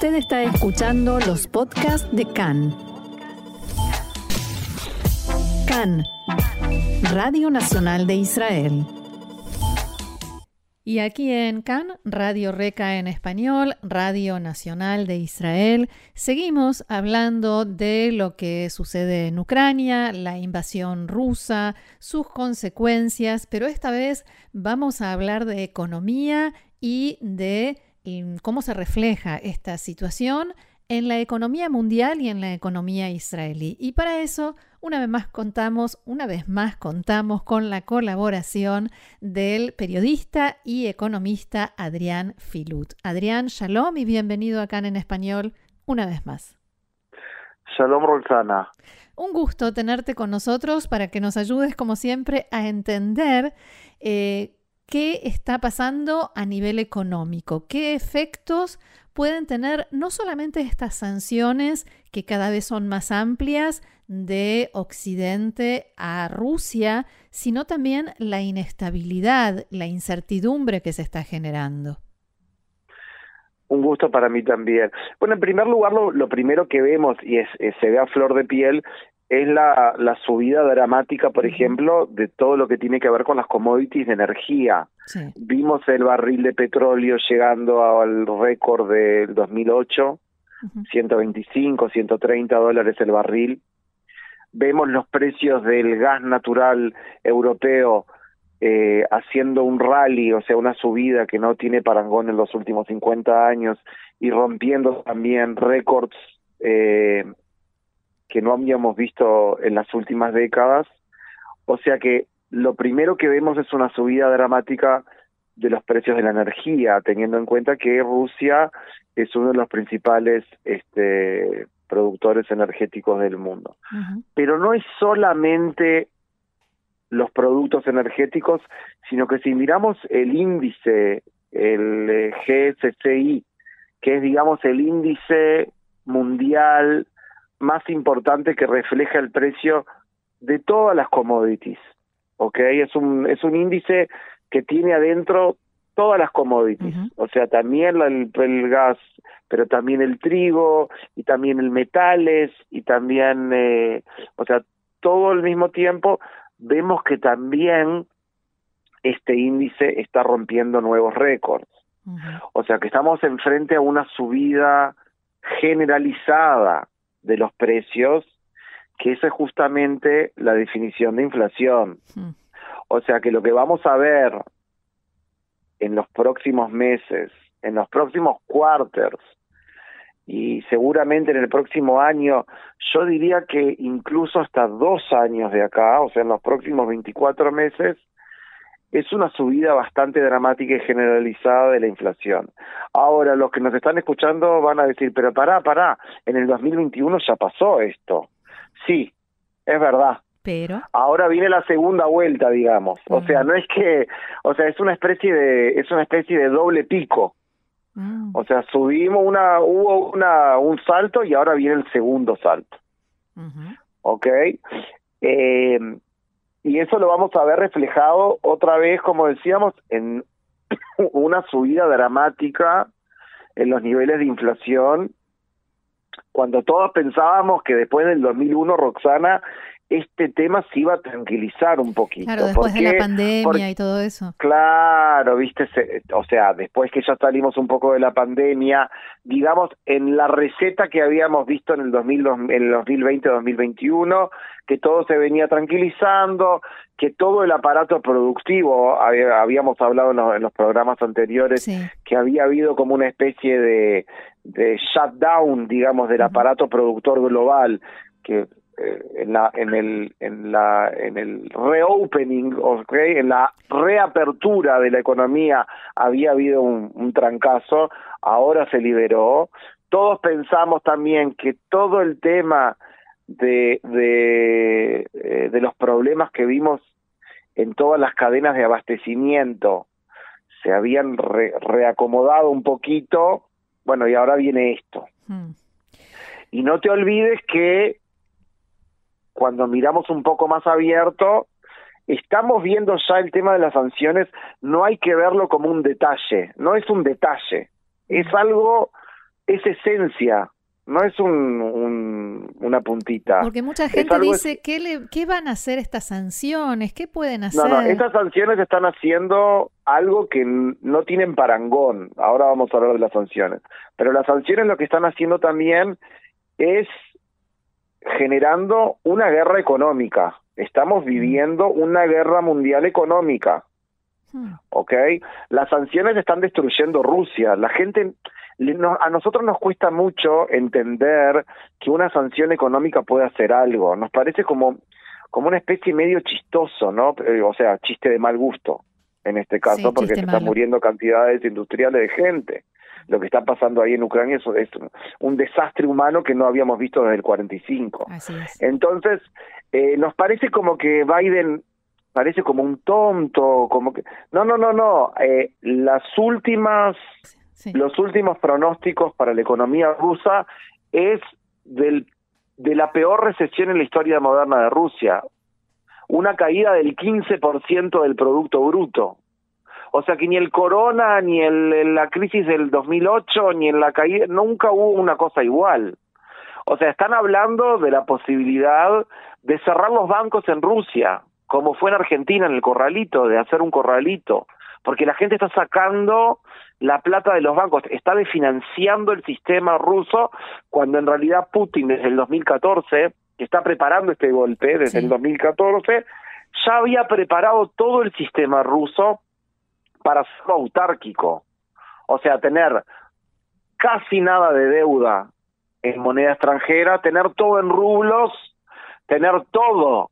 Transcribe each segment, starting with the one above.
Usted está escuchando los podcasts de CAN. CAN, Radio Nacional de Israel. Y aquí en CAN, Radio Reca en español, Radio Nacional de Israel, seguimos hablando de lo que sucede en Ucrania, la invasión rusa, sus consecuencias, pero esta vez vamos a hablar de economía y de cómo se refleja esta situación en la economía mundial y en la economía israelí. Y para eso, una vez más contamos, una vez más contamos con la colaboración del periodista y economista Adrián Filut. Adrián, shalom y bienvenido acá en español una vez más. Shalom, Roxana. Un gusto tenerte con nosotros para que nos ayudes, como siempre, a entender eh, qué está pasando a nivel económico, qué efectos pueden tener no solamente estas sanciones que cada vez son más amplias de Occidente a Rusia, sino también la inestabilidad, la incertidumbre que se está generando. Un gusto para mí también. Bueno, en primer lugar, lo, primero que vemos, y es, se ve a flor de piel, es la, la subida dramática, por ejemplo, de todo lo que tiene que ver con las commodities de energía. Vimos el barril de petróleo llegando al récord del 2008, 125, 130 dólares el barril. Vemos los precios del gas natural europeo eh, haciendo un rally, o sea, una subida que no tiene parangón en los últimos 50 años y rompiendo también récords eh, que no habíamos visto en las últimas décadas. O sea que lo primero que vemos es una subida dramática de los precios de la energía, teniendo en cuenta que Rusia es uno de los principales este, productores energéticos del mundo. Pero no es solamente los productos energéticos, sino que si miramos el índice, el eh, GSCI, que es, digamos, el índice mundial más importante que refleja el precio de todas las commodities. ¿Ok? Es un, es un índice que tiene adentro todas las commodities, o sea, también el, gas, pero también el trigo y también el metales y también, eh, o sea, todo al mismo tiempo vemos que también este índice está rompiendo nuevos récords. O sea que estamos enfrente a una subida generalizada de los precios, que esa es justamente la definición de inflación. Hmm. O sea que lo que vamos a ver en los próximos meses, en los próximos quarters y seguramente en el próximo año, yo diría que incluso hasta dos años de acá, o sea, en los próximos 24 meses, es una subida bastante dramática y generalizada de la inflación. Ahora, los que nos están escuchando van a decir, pero pará, pará, en el 2021 ya pasó esto. Sí, es verdad. Pero ahora viene la segunda vuelta, digamos. O sea, no es que, o sea, es una especie de es una especie de doble pico. Mm. O sea, subimos una hubo una un salto y ahora viene el segundo salto. ¿Ok? Eh, y eso lo vamos a ver reflejado otra vez, como decíamos, en una subida dramática en los niveles de inflación, cuando todos pensábamos que después del 2001, Roxana, este tema se iba a tranquilizar un poquito. Claro, después de la pandemia y todo eso. Claro, viste, o sea, después que ya salimos un poco de la pandemia, digamos, en la receta que habíamos visto en el, 2000, en el 2020-2021, que todo se venía tranquilizando, que todo el aparato productivo, habíamos hablado en los, programas anteriores, que había habido como una especie de, de shutdown, digamos, del aparato productor global, que en la en el en la en el reopening okay, en la reapertura de la economía había habido un, un trancazo ahora se liberó todos pensamos también que todo el tema de de, eh, de los problemas que vimos en todas las cadenas de abastecimiento se habían reacomodado un poquito bueno y ahora viene esto hmm. y no te olvides que cuando miramos un poco más abierto, estamos viendo ya el tema de las sanciones, no hay que verlo como un detalle, no es un detalle, es algo es esencia, no es un, una puntita. Porque mucha gente dice, ¿qué, le, ¿qué van a hacer estas sanciones? ¿Qué pueden hacer? No, no, estas sanciones están haciendo algo que no tienen parangón. Ahora vamos a hablar de las sanciones. Pero las sanciones lo que están haciendo también es generando una guerra económica. Estamos viviendo una guerra mundial económica. Hmm. ¿Ok? Las sanciones están destruyendo Rusia. La gente, a nosotros nos cuesta mucho entender que una sanción económica puede hacer algo. Nos parece como, como una especie medio chistoso, ¿no? Eh, o sea, chiste de mal gusto en este caso, porque se están muriendo cantidades industriales de gente lo que está pasando ahí en Ucrania es, es un desastre humano que no habíamos visto desde el 45. Así es. Entonces, eh, nos parece como que Biden parece como un tonto, como que... No, no, no, no. Eh, las últimas, los últimos pronósticos para la economía rusa es del, de la peor recesión en la historia moderna de Rusia. Una caída del 15% del Producto Bruto. O sea que ni el corona, ni el, la crisis del 2008, ni en la caída, nunca hubo una cosa igual. O sea, están hablando de la posibilidad de cerrar los bancos en Rusia, como fue en Argentina en el corralito, de hacer un corralito, porque la gente está sacando la plata de los bancos, está desfinanciando el sistema ruso, cuando en realidad Putin desde el 2014, que está preparando este golpe desde el 2014, ya había preparado todo el sistema ruso para ser autárquico, o sea, tener casi nada de deuda en moneda extranjera, tener todo en rublos, tener todo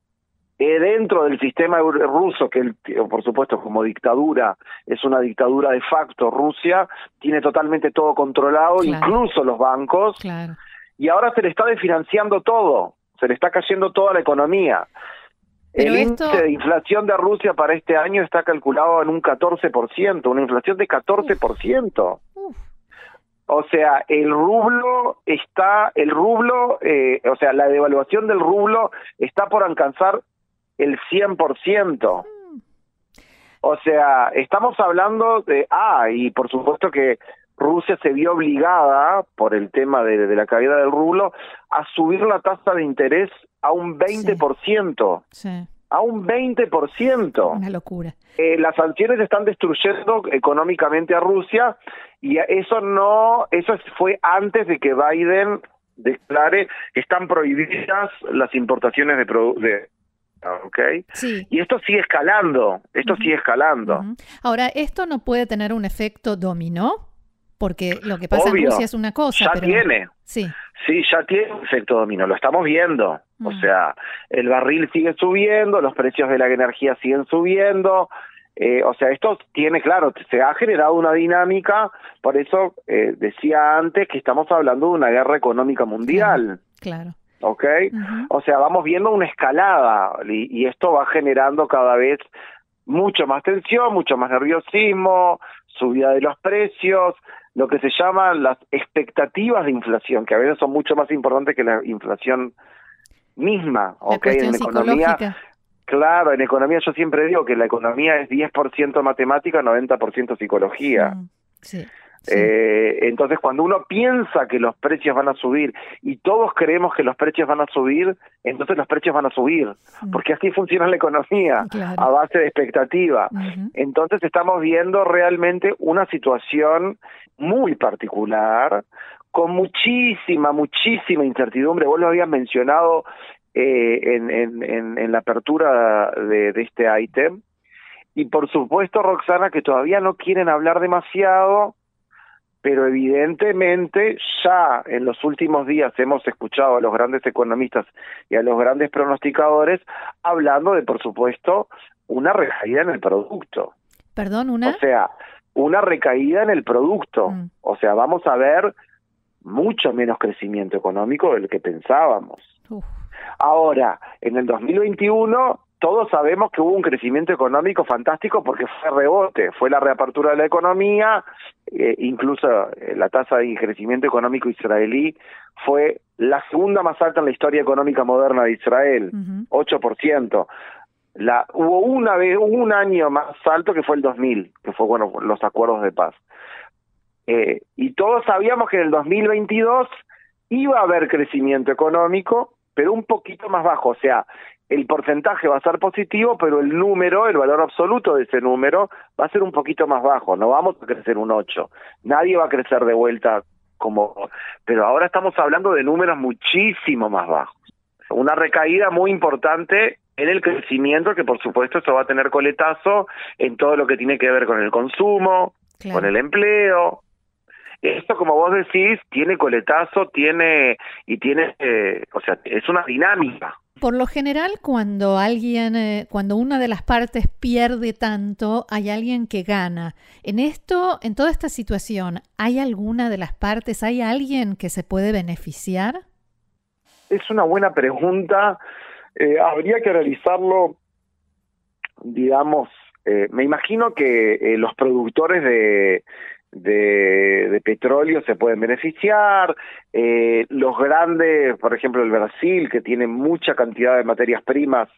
eh, dentro del sistema ruso, que por supuesto como dictadura es una dictadura de facto, Rusia tiene totalmente todo controlado, incluso los bancos, y ahora se le está desfinanciando todo, se le está cayendo toda la economía el índice de inflación de Rusia para este año está calculado en un 14%, una inflación de 14%. O sea, el rublo está, el rublo, eh, o sea, la devaluación del rublo está por alcanzar el 100%. O sea, estamos hablando de, ah, y por supuesto que Rusia se vio obligada, por el tema de, la caída del rublo, a subir la tasa de interés a un 20%. Sí. A un 20%. Una locura. Eh, las sanciones están destruyendo económicamente a Rusia y eso no, eso fue antes de que Biden declare que están prohibidas las importaciones de, de ¿ok? Sí. Y esto sigue escalando, esto sigue escalando. Ahora, ¿esto no puede tener un efecto dominó? Porque lo que pasa en Rusia es una cosa. Ya tiene. Sí. Sí, ya tiene efecto dominó, lo estamos viendo. O mm. sea, el barril sigue subiendo, los precios de la energía siguen subiendo. Eh, o sea, esto tiene, claro, se ha generado una dinámica, por eso eh, decía antes que estamos hablando de una guerra económica mundial. Claro. ¿Ok? O sea, vamos viendo una escalada y, y esto va generando cada vez mucho más tensión, mucho más nerviosismo, subida de los precios, lo que se llama las expectativas de inflación, que a veces son mucho más importantes que la inflación misma, ¿ok? En economía, claro, en economía yo siempre digo que la economía es 10% matemática, 90% psicología. Mm, sí. Eh, entonces, cuando uno piensa que los precios van a subir y todos creemos que los precios van a subir, entonces los precios van a subir, mm. porque así funciona la economía, a base de expectativa. Entonces, estamos viendo realmente una situación muy particular, con muchísima, muchísima incertidumbre. Vos lo habías mencionado eh, en, en, en, la apertura de, de este ítem. Y por supuesto, Roxana, que todavía no quieren hablar demasiado pero evidentemente ya en los últimos días hemos escuchado a los grandes economistas y a los grandes pronosticadores hablando de, por supuesto, una recaída en el producto. Perdón, una. O sea, una recaída en el producto. Mm. O sea, vamos a ver mucho menos crecimiento económico del que pensábamos. Ahora, en el 2021 todos sabemos que hubo un crecimiento económico fantástico porque fue rebote, fue la reapertura de la economía, eh, incluso eh, la tasa de crecimiento económico israelí fue la segunda más alta en la historia económica moderna de Israel, 8%. La, hubo una vez, un año más alto que fue el 2000, que fue bueno los acuerdos de paz. Eh, y todos sabíamos que en el 2022 iba a haber crecimiento económico, pero un poquito más bajo, o sea, el porcentaje va a ser positivo, pero el número, el valor absoluto de ese número va a ser un poquito más bajo, no vamos a crecer un 8, nadie va a crecer de vuelta como, pero ahora estamos hablando de números muchísimo más bajos. Una recaída muy importante en el crecimiento, que por supuesto eso va a tener coletazo en todo lo que tiene que ver con el consumo, con el empleo. Esto, como vos decís, tiene coletazo, tiene y tiene, eh, o sea, es una dinámica. Por lo general, cuando alguien, eh, cuando una de las partes pierde tanto, hay alguien que gana. En esto, en toda esta situación, ¿hay alguna de las partes, hay alguien que se puede beneficiar? Es una buena pregunta. Eh, habría que realizarlo, digamos, eh, me imagino que los productores de, de, petróleo se pueden beneficiar, eh, los grandes, por ejemplo el Brasil, que tiene mucha cantidad de materias primas,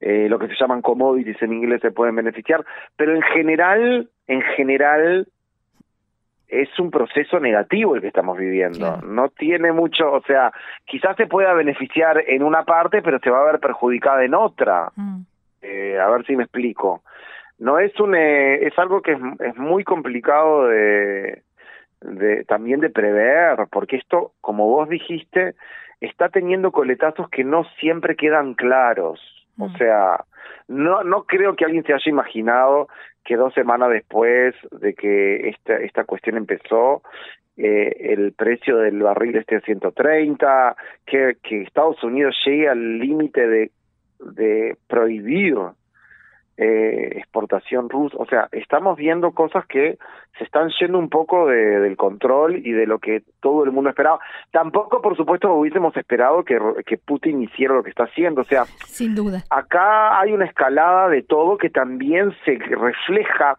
eh, lo que se llaman commodities en inglés, se pueden beneficiar, pero en general, en general, es un proceso negativo el que estamos viviendo. No tiene mucho, o sea, quizás se pueda beneficiar en una parte, pero se va a ver perjudicada en otra. Mm. Eh, a ver si me explico no es un eh, es algo que es, es muy complicado de, de también de prever porque esto como vos dijiste está teniendo coletazos que no siempre quedan claros o mm. sea no no creo que alguien se haya imaginado que dos semanas después de que esta esta cuestión empezó eh, el precio del barril esté a 130 que que Estados Unidos llegue al límite de de prohibir eh, exportación rusa, o sea, estamos viendo cosas que se están yendo un poco de, del control y de lo que todo el mundo esperaba. Tampoco, por supuesto, hubiésemos esperado que, que Putin hiciera lo que está haciendo, o sea, sin duda. Acá hay una escalada de todo que también se refleja,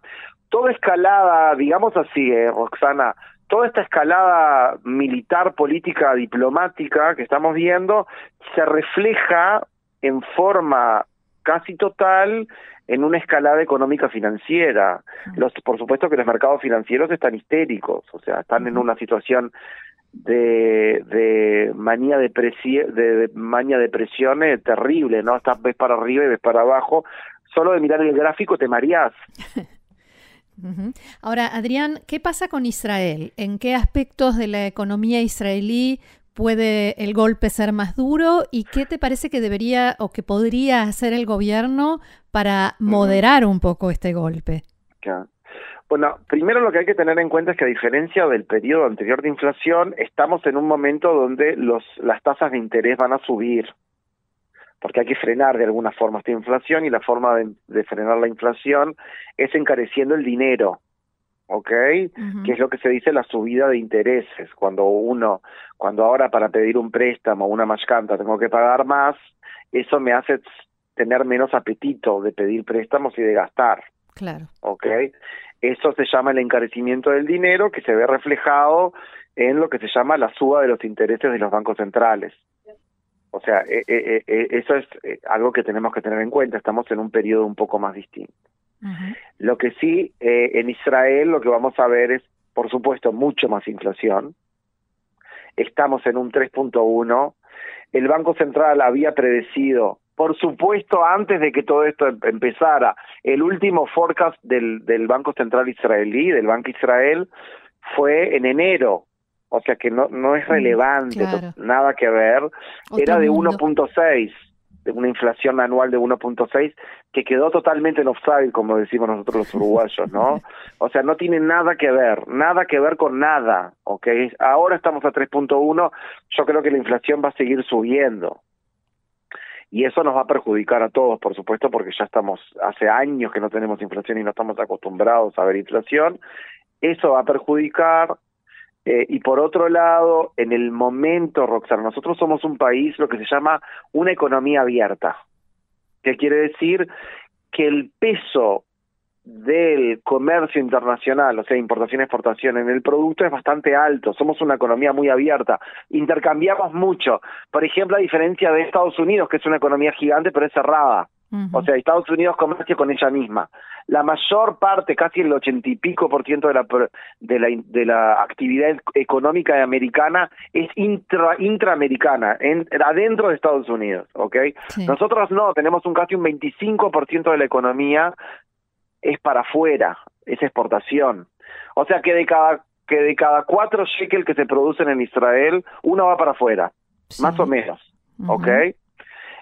toda escalada, digamos así, eh, Roxana, toda esta escalada militar, política, diplomática que estamos viendo se refleja en forma casi total en una escalada económica financiera. Los, por supuesto que los mercados financieros están histéricos, o sea, están en una situación de, de manía de, de, manía de presión terrible, ¿no? Estás ves para arriba y ves para abajo. Solo de mirar el gráfico te mareás. Ahora, Adrián, ¿qué pasa con Israel? ¿En qué aspectos de la economía israelí puede el golpe ser más duro y qué te parece que debería o que podría hacer el gobierno para moderar un poco este golpe? Bueno, primero lo que hay que tener en cuenta es que a diferencia del periodo anterior de inflación, estamos en un momento donde los, las tasas de interés van a subir, porque hay que frenar de alguna forma esta inflación y la forma de frenar la inflación es encareciendo el dinero. ¿Ok? Que es lo que se dice la subida de intereses. Cuando uno, cuando ahora para pedir un préstamo o una mashkanta tengo que pagar más, eso me hace tener menos apetito de pedir préstamos y de gastar. Claro. ¿Ok? Eso se llama el encarecimiento del dinero que se ve reflejado en lo que se llama la suba de los intereses de los bancos centrales. O sea, eh, eh, eh, eso es algo que tenemos que tener en cuenta. Estamos en un periodo un poco más distinto. Lo que sí, eh, en Israel lo que vamos a ver es, por supuesto, mucho más inflación. Estamos en un 3.1. El Banco Central había predecido, por supuesto, antes de que todo esto em-, empezara, el último forecast del, del Banco Central israelí, del Banco Israel, fue en enero. O sea que no, no es mm, relevante, nada que ver. Era de 1.6 una inflación anual de 1.6 que quedó totalmente en offside, como decimos nosotros los uruguayos, ¿no? O sea, no tiene nada que ver, nada que ver con nada, ¿ok? Ahora estamos a 3.1, yo creo que la inflación va a seguir subiendo. Y eso nos va a perjudicar a todos, por supuesto, porque ya estamos, hace años que no tenemos inflación y no estamos acostumbrados a ver inflación. Eso va a perjudicar, eh, y por otro lado, en el momento, Roxana, nosotros somos un país, lo que se llama una economía abierta, que quiere decir que el peso del comercio internacional, o sea, importación y exportación en el producto es bastante alto. Somos una economía muy abierta. Intercambiamos mucho. Por ejemplo, a diferencia de Estados Unidos, que es una economía gigante, pero es cerrada. O sea, Estados Unidos comercia con ella misma. La mayor parte, casi el ochenta y pico por ciento de la, de la, de la actividad económica americana es intra, intraamericana, en, adentro de Estados Unidos, ¿ok? Nosotros no, tenemos un casi un 25 por ciento de la economía es para afuera, es exportación. O sea que de cada que de cada cuatro shekels que se producen en Israel, uno va para afuera, más o menos, ¿ok?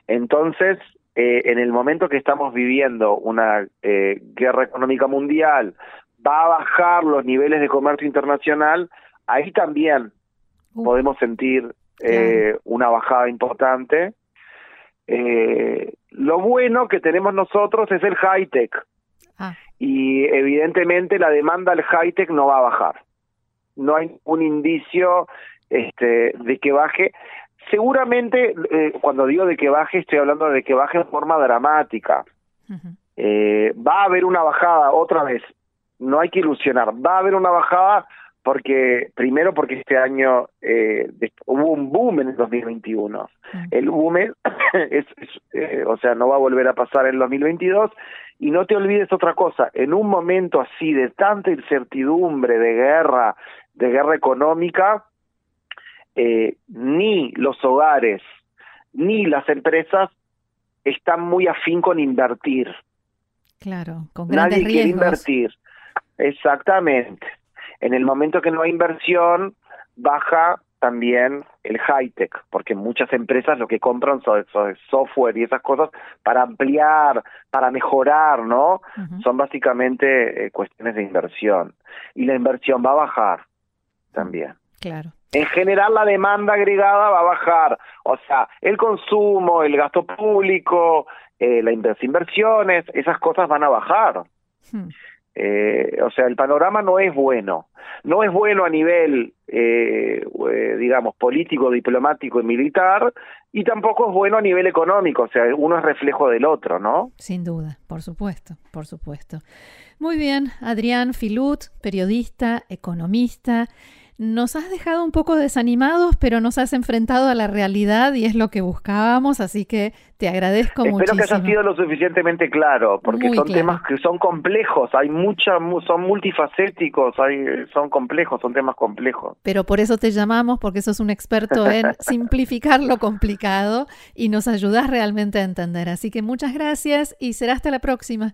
Entonces, eh, en el momento que estamos viviendo una eh, guerra económica mundial, va a bajar los niveles de comercio internacional, ahí también podemos sentir eh, una bajada importante. lo bueno que tenemos nosotros es el high-tech. Ah. Y evidentemente la demanda al high-tech no va a bajar. No hay un indicio este, de que baje. Seguramente, eh, cuando digo de que baje, estoy hablando de que baje en forma dramática. Eh, va a haber una bajada otra vez. No hay que ilusionar. Va a haber una bajada porque primero porque este año eh, hubo un boom en el 2021. El boom es, o sea, no va a volver a pasar en el 2022. Y no te olvides otra cosa, en un momento así de tanta incertidumbre, de guerra, de guerra económica, eh, ni los hogares ni las empresas están muy afín con invertir. Claro, con grandes Nadie quiere invertir. Exactamente. En el momento que no hay inversión, baja también el high-tech, porque muchas empresas lo que compran son, software y esas cosas para ampliar, para mejorar, ¿no? Son básicamente eh, cuestiones de inversión. Y la inversión va a bajar también. Claro en general la demanda agregada va a bajar. O sea, el consumo, el gasto público, eh, las inversiones, esas cosas van a bajar. Hmm. Eh, o sea, el panorama no es bueno. No es bueno a nivel, eh, digamos, político, diplomático y militar, y tampoco es bueno a nivel económico. O sea, uno es reflejo del otro, ¿no? Sin duda, por supuesto, por supuesto. Muy bien, Adrián Filut, periodista, economista. Nos has dejado un poco desanimados, pero nos has enfrentado a la realidad y es lo que buscábamos, así que te agradezco muchísimo. Espero que haya sido lo suficientemente claro, porque son temas que son complejos, hay mucha, son multifacéticos, hay, son complejos, son temas complejos. Pero por eso te llamamos, porque sos un experto en simplificar lo complicado y nos ayudas realmente a entender. Así que muchas gracias y será hasta la próxima.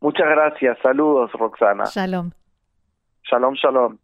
Muchas gracias, saludos Roxana. Shalom. Shalom, shalom.